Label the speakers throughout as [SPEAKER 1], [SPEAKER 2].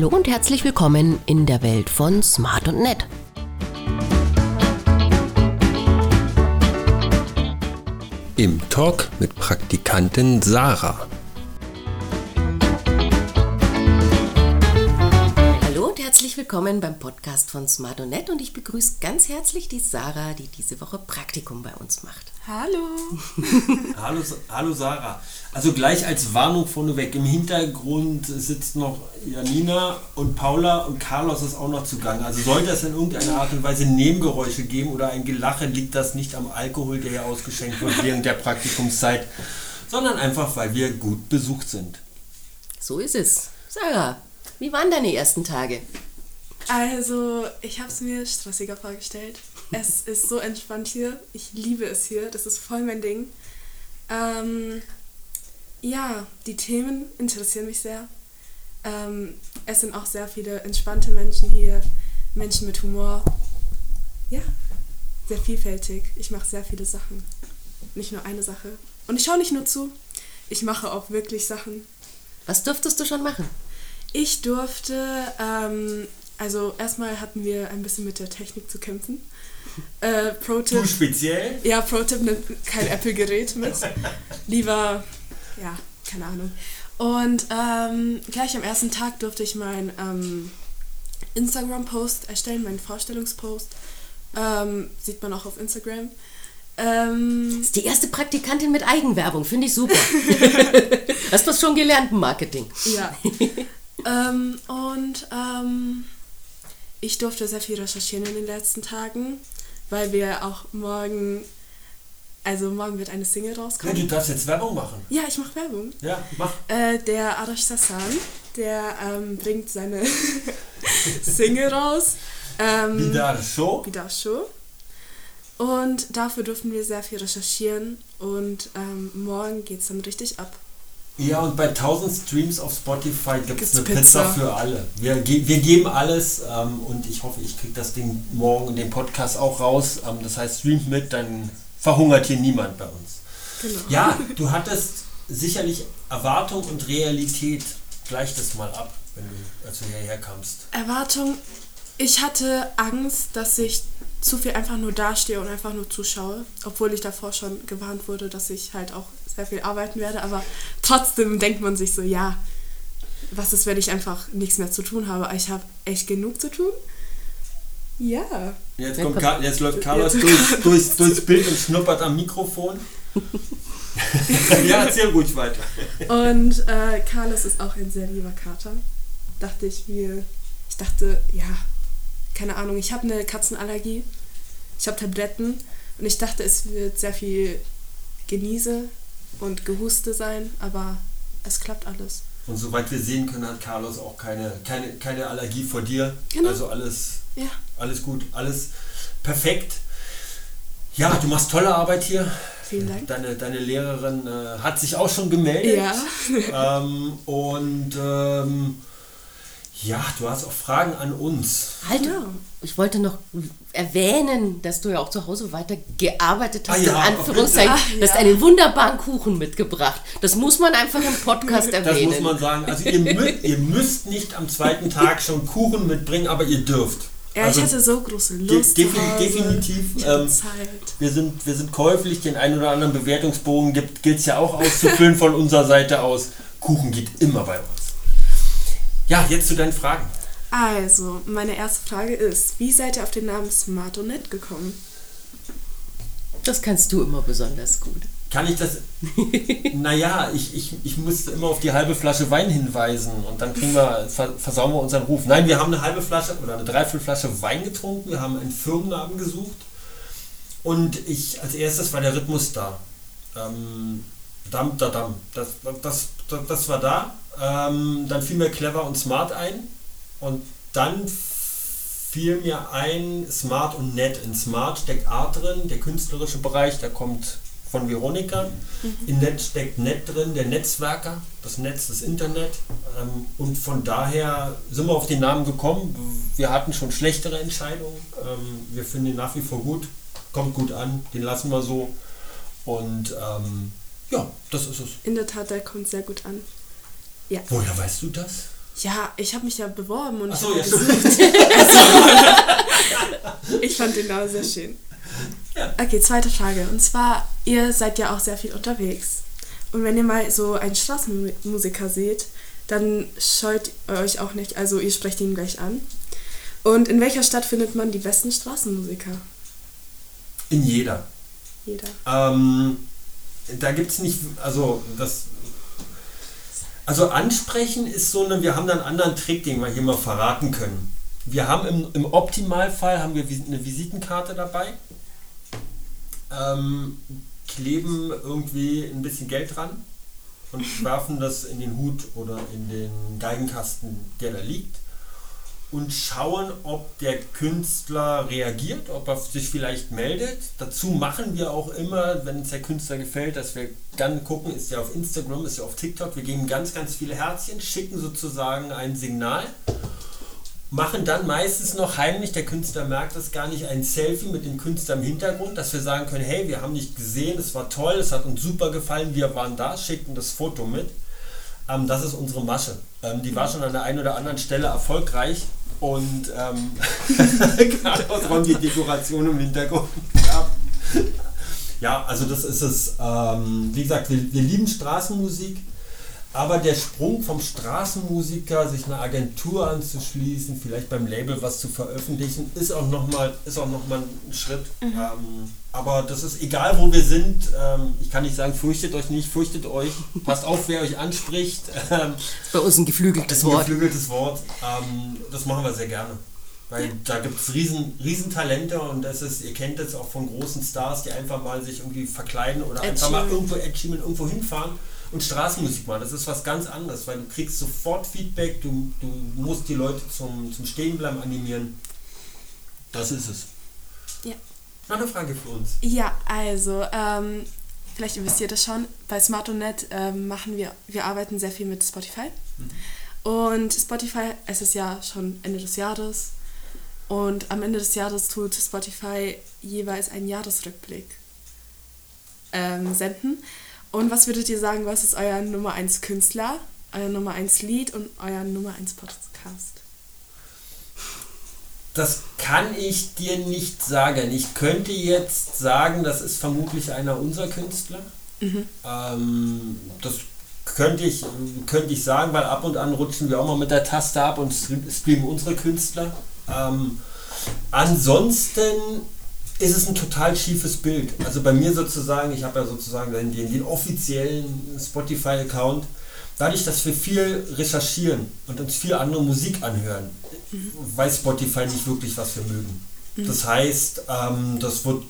[SPEAKER 1] Hallo und herzlich willkommen in der Welt von Smart und Nett.
[SPEAKER 2] Im Talk mit Praktikantin Sarah.
[SPEAKER 1] Herzlich willkommen beim Podcast von Smart und Nett und ich begrüße ganz herzlich die Sarah, die diese Woche Praktikum bei uns macht.
[SPEAKER 3] Hallo.
[SPEAKER 2] hallo, hallo Sarah. Also gleich als Warnung vorneweg. Im Hintergrund sitzt noch Janina und Paula und Carlos ist auch noch zugange. Also sollte es in irgendeiner Art und Weise Nebengeräusche geben oder ein Gelache, liegt das nicht am Alkohol, der hier ausgeschenkt wird während der Praktikumszeit, sondern einfach, weil wir gut besucht sind.
[SPEAKER 1] So ist es. Sarah, wie waren deine ersten Tage?
[SPEAKER 3] Also, ich habe es mir stressiger vorgestellt. Es ist so entspannt hier. Ich liebe es hier. Das ist voll mein Ding. Ähm, ja, die Themen interessieren mich sehr. Ähm, es sind auch sehr viele entspannte Menschen hier. Menschen mit Humor. Ja, sehr vielfältig. Ich mache sehr viele Sachen. Nicht nur eine Sache. Und ich schaue nicht nur zu. Ich mache auch wirklich Sachen.
[SPEAKER 1] Was durftest du schon machen?
[SPEAKER 3] Ich durfte, ähm, also erstmal hatten wir ein bisschen mit der Technik zu kämpfen.
[SPEAKER 2] Äh, Pro-Tipp. Du speziell?
[SPEAKER 3] Ja, Pro-Tipp, nimmt kein Apple-Gerät mit. Lieber, ja, keine Ahnung. Und ähm, gleich am ersten Tag durfte ich meinen ähm, Instagram-Post erstellen, meinen Vorstellungspost. Ähm, sieht man auch auf Instagram.
[SPEAKER 1] Ähm, das ist die erste Praktikantin mit Eigenwerbung, finde ich super. Hast du schon gelernt im Marketing?
[SPEAKER 3] Ja. ähm, und ähm, ich durfte sehr viel recherchieren in den letzten Tagen weil wir auch morgen, also morgen wird eine Single rauskommen.
[SPEAKER 2] Ja, du darfst jetzt Werbung machen.
[SPEAKER 3] Ja, ich mache Werbung.
[SPEAKER 2] Ja, mach.
[SPEAKER 3] Äh, der Arash Sassan, der ähm, bringt seine Single raus. Ähm,
[SPEAKER 2] Wieder Show.
[SPEAKER 3] Wieder Show. Und dafür durften wir sehr viel recherchieren und ähm, morgen geht es dann richtig ab.
[SPEAKER 2] Ja, und bei 1000 Streams auf Spotify gibt es eine Pizza. Pizza. für alle. Wir, wir geben alles ähm, und ich hoffe, ich kriege das Ding morgen in dem Podcast auch raus. Ähm, das heißt, streamt mit, dann verhungert hier niemand bei uns. Genau. Ja, du hattest sicherlich Erwartung und Realität. Gleich das mal ab, wenn du, als du hierher kamst.
[SPEAKER 3] Erwartung, ich hatte Angst, dass ich zu viel einfach nur dastehe und einfach nur zuschaue, obwohl ich davor schon gewarnt wurde, dass ich halt auch sehr viel arbeiten werde, aber trotzdem denkt man sich so, ja, was ist, wenn ich einfach nichts mehr zu tun habe? Ich habe echt genug zu tun. Ja.
[SPEAKER 2] Jetzt, kommt jetzt läuft Carlos jetzt durch, durchs, durchs Bild und schnuppert am Mikrofon. ja, erzähl ruhig weiter.
[SPEAKER 3] Und äh, Carlos ist auch ein sehr lieber Kater. Dachte ich mir, ich dachte, ja, keine Ahnung, ich habe eine Katzenallergie. Ich habe Tabletten und ich dachte, es wird sehr viel Genieße und Gehuste sein, aber es klappt alles.
[SPEAKER 2] Und soweit wir sehen können, hat Carlos auch keine, keine, keine Allergie vor dir. Genau. Also alles, ja. alles gut, alles perfekt. Ja, du machst tolle Arbeit hier.
[SPEAKER 3] Vielen Dank.
[SPEAKER 2] Deine, deine Lehrerin äh, hat sich auch schon gemeldet. Ja. ähm, und ähm, ja, du hast auch Fragen an uns.
[SPEAKER 1] Halt, ja. ich wollte noch erwähnen, dass du ja auch zu Hause weiter gearbeitet hast, ah,
[SPEAKER 2] ja,
[SPEAKER 1] in Anführungszeichen. Ach, Du hast einen wunderbaren Kuchen mitgebracht. Das muss man einfach im Podcast erwähnen.
[SPEAKER 2] Das muss man sagen. Also ihr, mü ihr müsst nicht am zweiten Tag schon Kuchen mitbringen, aber ihr dürft.
[SPEAKER 3] Ja,
[SPEAKER 2] also,
[SPEAKER 3] ich hatte so große Lust.
[SPEAKER 2] De definitiv. Ähm, wir, sind, wir sind käuflich, den einen oder anderen Bewertungsbogen gilt es ja auch auszufüllen von unserer Seite aus. Kuchen geht immer bei uns. Ja, jetzt zu deinen Fragen.
[SPEAKER 3] Also, meine erste Frage ist, wie seid ihr auf den Namen Smartonet gekommen?
[SPEAKER 1] Das kannst du immer besonders gut.
[SPEAKER 2] Kann ich das? naja, ich, ich, ich musste immer auf die halbe Flasche Wein hinweisen und dann kriegen wir, versauen wir unseren Ruf. Nein, wir haben eine halbe Flasche oder eine Dreiviertelflasche Wein getrunken, wir haben einen Firmennamen gesucht und ich, als erstes war der Rhythmus da. Ähm, Dam, da, dam. Das, das, das, das war da. Ähm, dann fiel mir clever und smart ein. Und dann fiel mir ein Smart und Net. In Smart steckt Art drin, der künstlerische Bereich, der kommt von Veronika. Mhm. In Net steckt Net drin, der Netzwerker, das Netz, das Internet. Ähm, und von daher sind wir auf den Namen gekommen. Wir hatten schon schlechtere Entscheidungen. Ähm, wir finden ihn nach wie vor gut, kommt gut an, den lassen wir so. Und ähm, ja, das ist es.
[SPEAKER 3] In der Tat, der kommt sehr gut an.
[SPEAKER 2] Ja. Woher weißt du das?
[SPEAKER 3] Ja, ich habe mich ja beworben und
[SPEAKER 2] Ach
[SPEAKER 3] ich
[SPEAKER 2] so, ja,
[SPEAKER 3] ich fand den Namen sehr schön.
[SPEAKER 2] Ja.
[SPEAKER 3] Okay, zweite Frage. Und zwar, ihr seid ja auch sehr viel unterwegs. Und wenn ihr mal so einen Straßenmusiker seht, dann scheut ihr euch auch nicht, also ihr sprecht ihn gleich an. Und in welcher Stadt findet man die besten Straßenmusiker?
[SPEAKER 2] In jeder.
[SPEAKER 3] Jeder.
[SPEAKER 2] Ähm, da gibt es nicht, also das. Also ansprechen ist so eine, wir haben da einen anderen Trick, den wir hier mal verraten können. Wir haben im, im Optimalfall haben wir eine Visitenkarte dabei, ähm, kleben irgendwie ein bisschen Geld dran und werfen das in den Hut oder in den Geigenkasten, der da liegt und schauen, ob der Künstler reagiert, ob er sich vielleicht meldet. Dazu machen wir auch immer, wenn es der Künstler gefällt, dass wir dann gucken, ist er auf Instagram, ist er auf TikTok, wir geben ganz, ganz viele Herzchen, schicken sozusagen ein Signal, machen dann meistens noch heimlich, der Künstler merkt das gar nicht, ein Selfie mit dem Künstler im Hintergrund, dass wir sagen können, hey, wir haben dich gesehen, es war toll, es hat uns super gefallen, wir waren da, schicken das Foto mit. Ähm, das ist unsere Masche. Ähm, die war schon an der einen oder anderen Stelle erfolgreich und ähm, gerade aus Räumen die Dekoration im Hintergrund. Ja. ja, also das ist es. Ähm, wie gesagt, wir, wir lieben Straßenmusik, aber der Sprung vom Straßenmusiker, sich einer Agentur anzuschließen, vielleicht beim Label was zu veröffentlichen, ist auch nochmal noch mal ein Schritt. Ähm, aber das ist egal, wo wir sind. Ähm, ich kann nicht sagen, fürchtet euch nicht, fürchtet euch. Passt auf, wer euch anspricht. Ähm,
[SPEAKER 1] Bei uns ein geflügeltes
[SPEAKER 2] ist ein
[SPEAKER 1] Wort.
[SPEAKER 2] geflügeltes Wort. Ähm, das machen wir sehr gerne. Weil da gibt es riesen, riesen Talente und das ist, ihr kennt es auch von großen Stars, die einfach mal sich irgendwie verkleiden oder
[SPEAKER 3] Ed
[SPEAKER 2] einfach mal irgendwo Ed Sheeran irgendwo hinfahren und Straßenmusik machen. Das ist was ganz anderes, weil du kriegst sofort Feedback, du, du musst die Leute zum, zum Stehenbleiben animieren. Das ist es.
[SPEAKER 3] Ja.
[SPEAKER 2] Noch eine Frage für uns.
[SPEAKER 3] Ja, also, ähm, vielleicht ihr das schon, bei Smartonet ähm, machen wir, wir arbeiten sehr viel mit Spotify. Und Spotify, es ist ja schon Ende des Jahres. Und am Ende des Jahres tut Spotify jeweils einen Jahresrückblick ähm, senden. Und was würdet ihr sagen, was ist euer Nummer 1 Künstler, euer Nummer 1 Lied und euer Nummer 1 Podcast?
[SPEAKER 2] Das kann ich dir nicht sagen. Ich könnte jetzt sagen, das ist vermutlich einer unserer Künstler. Ähm, das könnte ich, könnte ich sagen, weil ab und an rutschen wir auch mal mit der Taste ab und stream- streamen unsere Künstler. Ähm, ansonsten ist es ein total schiefes Bild. Also bei mir sozusagen, ich habe ja sozusagen den, den, offiziellen Spotify-Account. Dadurch, dass wir viel recherchieren und uns viel andere Musik anhören, weiß Spotify nicht wirklich, was wir mögen. Das heißt, ähm, das wird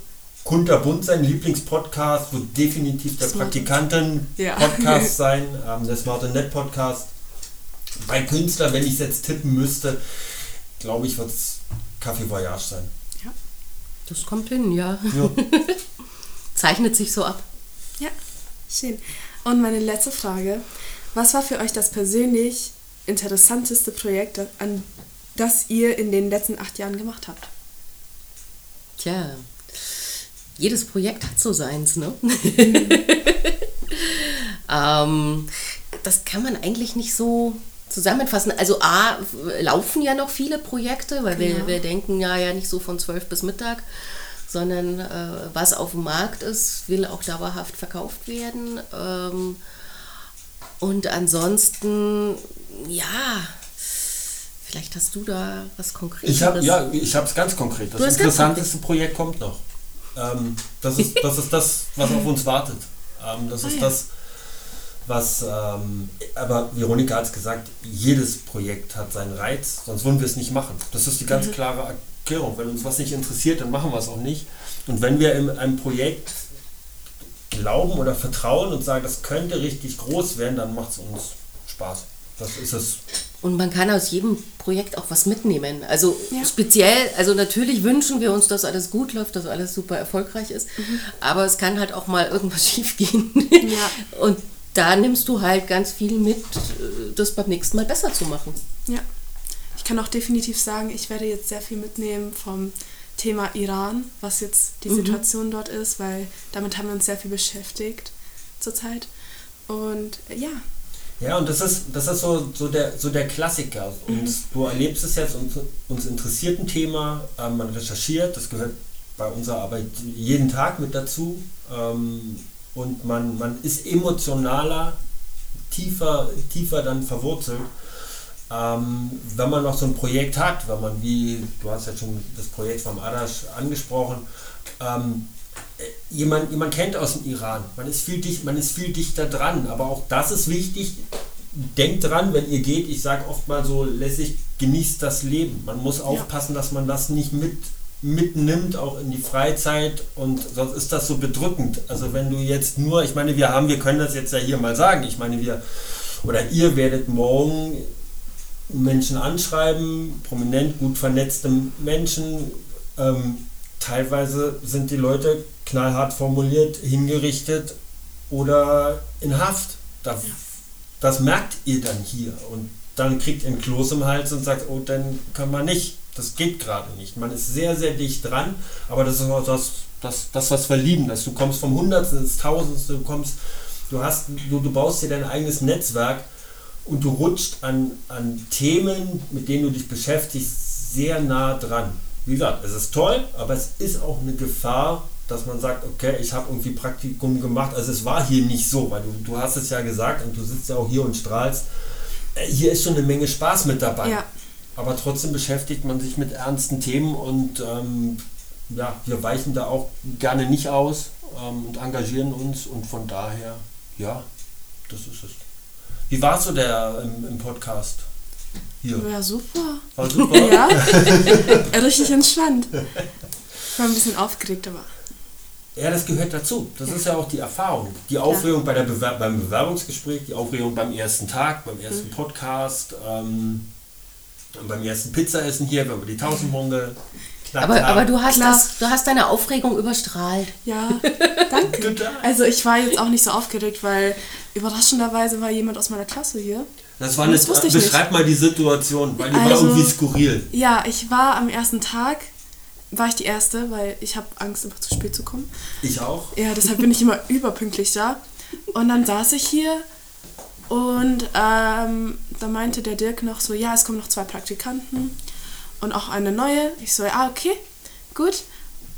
[SPEAKER 2] kunterbunt sein. Lieblingspodcast wird definitiv der Praktikanten-Podcast
[SPEAKER 3] Ja.
[SPEAKER 2] sein, ähm, der Smart Net Podcast. Bei Künstler, wenn ich es jetzt tippen müsste, glaube ich, wird es Café Voyage sein.
[SPEAKER 1] Das kommt hin, ja.
[SPEAKER 2] Ja.
[SPEAKER 1] Zeichnet sich so ab.
[SPEAKER 3] Ja, schön. Und meine letzte Frage. Was war für euch das persönlich interessanteste Projekt, an das ihr in den letzten acht Jahren gemacht habt?
[SPEAKER 1] Tja, jedes Projekt hat so seins, ne? ähm, das kann man eigentlich nicht so zusammenfassen. Also A, laufen ja noch viele Projekte, weil wir,
[SPEAKER 3] Genau.
[SPEAKER 1] wir denken ja, ja nicht so von 12 bis Mittag, sondern äh, was auf dem Markt ist, will auch dauerhaft verkauft werden. Ähm, und ansonsten, ja, vielleicht hast du da was Konkretes.
[SPEAKER 2] Ich habe ja, ich habe es ganz konkret. Das interessanteste Projekt kommt noch. Ähm, das, ist, das ist das, was auf uns wartet. Ähm, das
[SPEAKER 3] Ah,
[SPEAKER 2] ist
[SPEAKER 3] ja.
[SPEAKER 2] das, was. Ähm, aber Veronika hat es gesagt: Jedes Projekt hat seinen Reiz, sonst würden wir es nicht machen. Das ist die ganz
[SPEAKER 3] Mhm.
[SPEAKER 2] klare Erklärung. Wenn uns was nicht interessiert, dann machen wir es auch nicht. Und wenn wir in einem Projekt glauben oder vertrauen und sagen, das könnte richtig groß werden, dann macht es uns Spaß. Das ist es.
[SPEAKER 1] Und man kann aus jedem Projekt auch was mitnehmen. Also
[SPEAKER 3] Ja.
[SPEAKER 1] speziell, also natürlich wünschen wir uns, dass alles gut läuft, dass alles super erfolgreich ist. Aber es kann halt auch mal irgendwas schief gehen.
[SPEAKER 3] Ja.
[SPEAKER 1] Und da nimmst du halt ganz viel mit, äh, das beim nächsten Mal besser zu machen.
[SPEAKER 3] Ja. Ich kann auch definitiv sagen, ich werde jetzt sehr viel mitnehmen vom Thema Iran, was jetzt die Situation dort ist, weil damit haben wir uns sehr viel beschäftigt zurzeit. Und äh, ja,
[SPEAKER 2] Ja, und das ist, das ist so, so, der, so der Klassiker. Und mhm. du erlebst es jetzt, uns, uns interessiert ein Thema, äh, man recherchiert, das gehört bei unserer Arbeit jeden Tag mit dazu. Ähm, und man, man ist emotionaler, tiefer, tiefer dann verwurzelt. Ähm, wenn man noch so ein Projekt hat, wenn man wie, du hast ja schon das Projekt vom Adash angesprochen, ähm, jemand, jemand kennt aus dem Iran. Man ist, viel dicht, man ist viel dichter dran. Aber auch das ist wichtig. Denkt dran, wenn ihr geht, ich sage oft mal so lässig, genießt das Leben. Man muss aufpassen, dass man das nicht mit, mitnimmt, auch in die Freizeit. Und sonst ist das so bedrückend. Also wenn du jetzt nur, ich meine, wir haben, wir können das jetzt ja hier mal sagen. Ich meine, wir oder ihr werdet morgen Menschen anschreiben, prominent, gut vernetzte Menschen. Ähm, teilweise sind die Leute knallhart formuliert, hingerichtet oder in Haft. Das, das merkt ihr dann hier. Und dann kriegt ihr ein Kloß im Hals und sagt, oh, dann können wir nicht. Das geht gerade nicht. Man ist sehr, sehr dicht dran, aber das ist auch das, das, das was wir lieben. Dass du kommst vom Hundertsten ins Tausendste, du kommst, du hast, du, du baust dir dein eigenes Netzwerk und du rutscht an, an Themen, mit denen du dich beschäftigst, sehr nah dran. Wie gesagt, es ist toll, aber es ist auch eine Gefahr, dass man sagt, okay, ich habe irgendwie Praktikum gemacht. Also es war hier nicht so, weil du, du hast es ja gesagt und du sitzt ja auch hier und strahlst. Äh, hier ist schon eine Menge Spaß mit dabei. Ja. Aber trotzdem beschäftigt man sich mit ernsten Themen und ähm, ja, wir weichen da auch gerne nicht aus ähm, und engagieren uns und von daher, ja, das ist es. Wie war so der im, im Podcast?
[SPEAKER 3] Hier. Ja, super. War super? ja, richtig entspannt. Ich war ein bisschen aufgeregt, aber
[SPEAKER 2] ja, das gehört dazu. Das ist ja auch die Erfahrung. Die Aufregung bei der Bewer beim Bewerbungsgespräch, die Aufregung beim ersten Tag, beim ersten mhm. Podcast, ähm, beim ersten Pizzaessen hier, wenn wir die Tausendmonde
[SPEAKER 1] aber, aber du, hast das, du hast deine Aufregung überstrahlt.
[SPEAKER 3] Ja, danke. also ich war jetzt auch nicht so aufgeregt, weil überraschenderweise war jemand aus meiner Klasse hier.
[SPEAKER 2] Das war eine, das beschreib nicht. mal die Situation, weil die also, war irgendwie skurril.
[SPEAKER 3] Ja, ich war am ersten Tag war ich die Erste, weil ich habe Angst, immer zu spät zu kommen.
[SPEAKER 2] Ich auch.
[SPEAKER 3] Ja, deshalb bin ich immer überpünktlich da. Und dann saß ich hier und ähm, da meinte der Dirk noch so, ja, es kommen noch zwei Praktikanten und auch eine neue. Ich so, ja, okay, gut.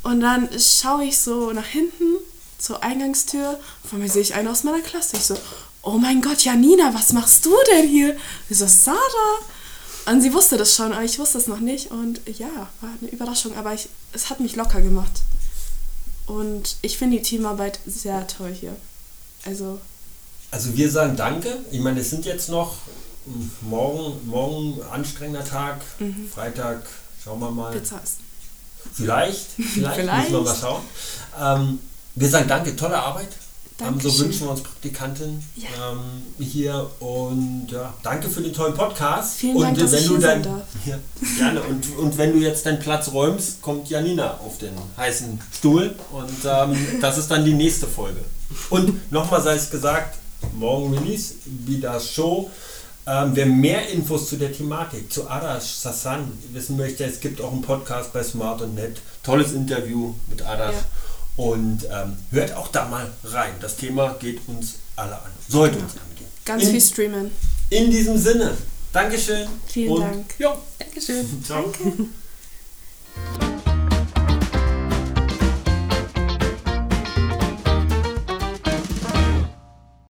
[SPEAKER 3] Und dann schaue ich so nach hinten zur Eingangstür. Vor mir sehe ich eine aus meiner Klasse. Ich so, oh mein Gott, Janina, was machst du denn hier? Ich so, Sarah. Und sie wusste das schon, aber ich wusste es noch nicht. Und ja, war eine Überraschung, aber ich, es hat mich locker gemacht. Und ich finde die Teamarbeit sehr toll hier. Also.
[SPEAKER 2] Also wir sagen Danke. Ich meine, es sind jetzt noch morgen, morgen anstrengender Tag, mhm. Freitag, schauen wir mal.
[SPEAKER 3] Pizza essen.
[SPEAKER 2] Vielleicht, vielleicht, vielleicht. müssen wir mal schauen. Ähm, wir sagen Danke, tolle Arbeit. Dankeschön. so wünschen wir uns Praktikantin ja. ähm, hier und ja, danke für den tollen Podcast.
[SPEAKER 3] Vielen und Dank, dass wenn ich du dein,
[SPEAKER 2] ja, gerne und, und wenn du jetzt deinen Platz räumst, kommt Janina auf den heißen Stuhl und ähm, das ist dann die nächste Folge. Und nochmal sei es gesagt, morgen Release, wieder Show. Ähm, wer mehr Infos zu der Thematik, zu Adash Sassan wissen möchte, es gibt auch einen Podcast bei Smart und Net. Tolles Interview mit Adash. Ja. Und ähm, hört auch da mal rein. Das Thema geht uns alle an. Sollte ja. uns angehen.
[SPEAKER 3] Ganz in, viel streamen.
[SPEAKER 2] In diesem Sinne. Dankeschön.
[SPEAKER 3] Vielen Dank.
[SPEAKER 2] Ja.
[SPEAKER 1] Dankeschön.
[SPEAKER 2] Ciao. Danke.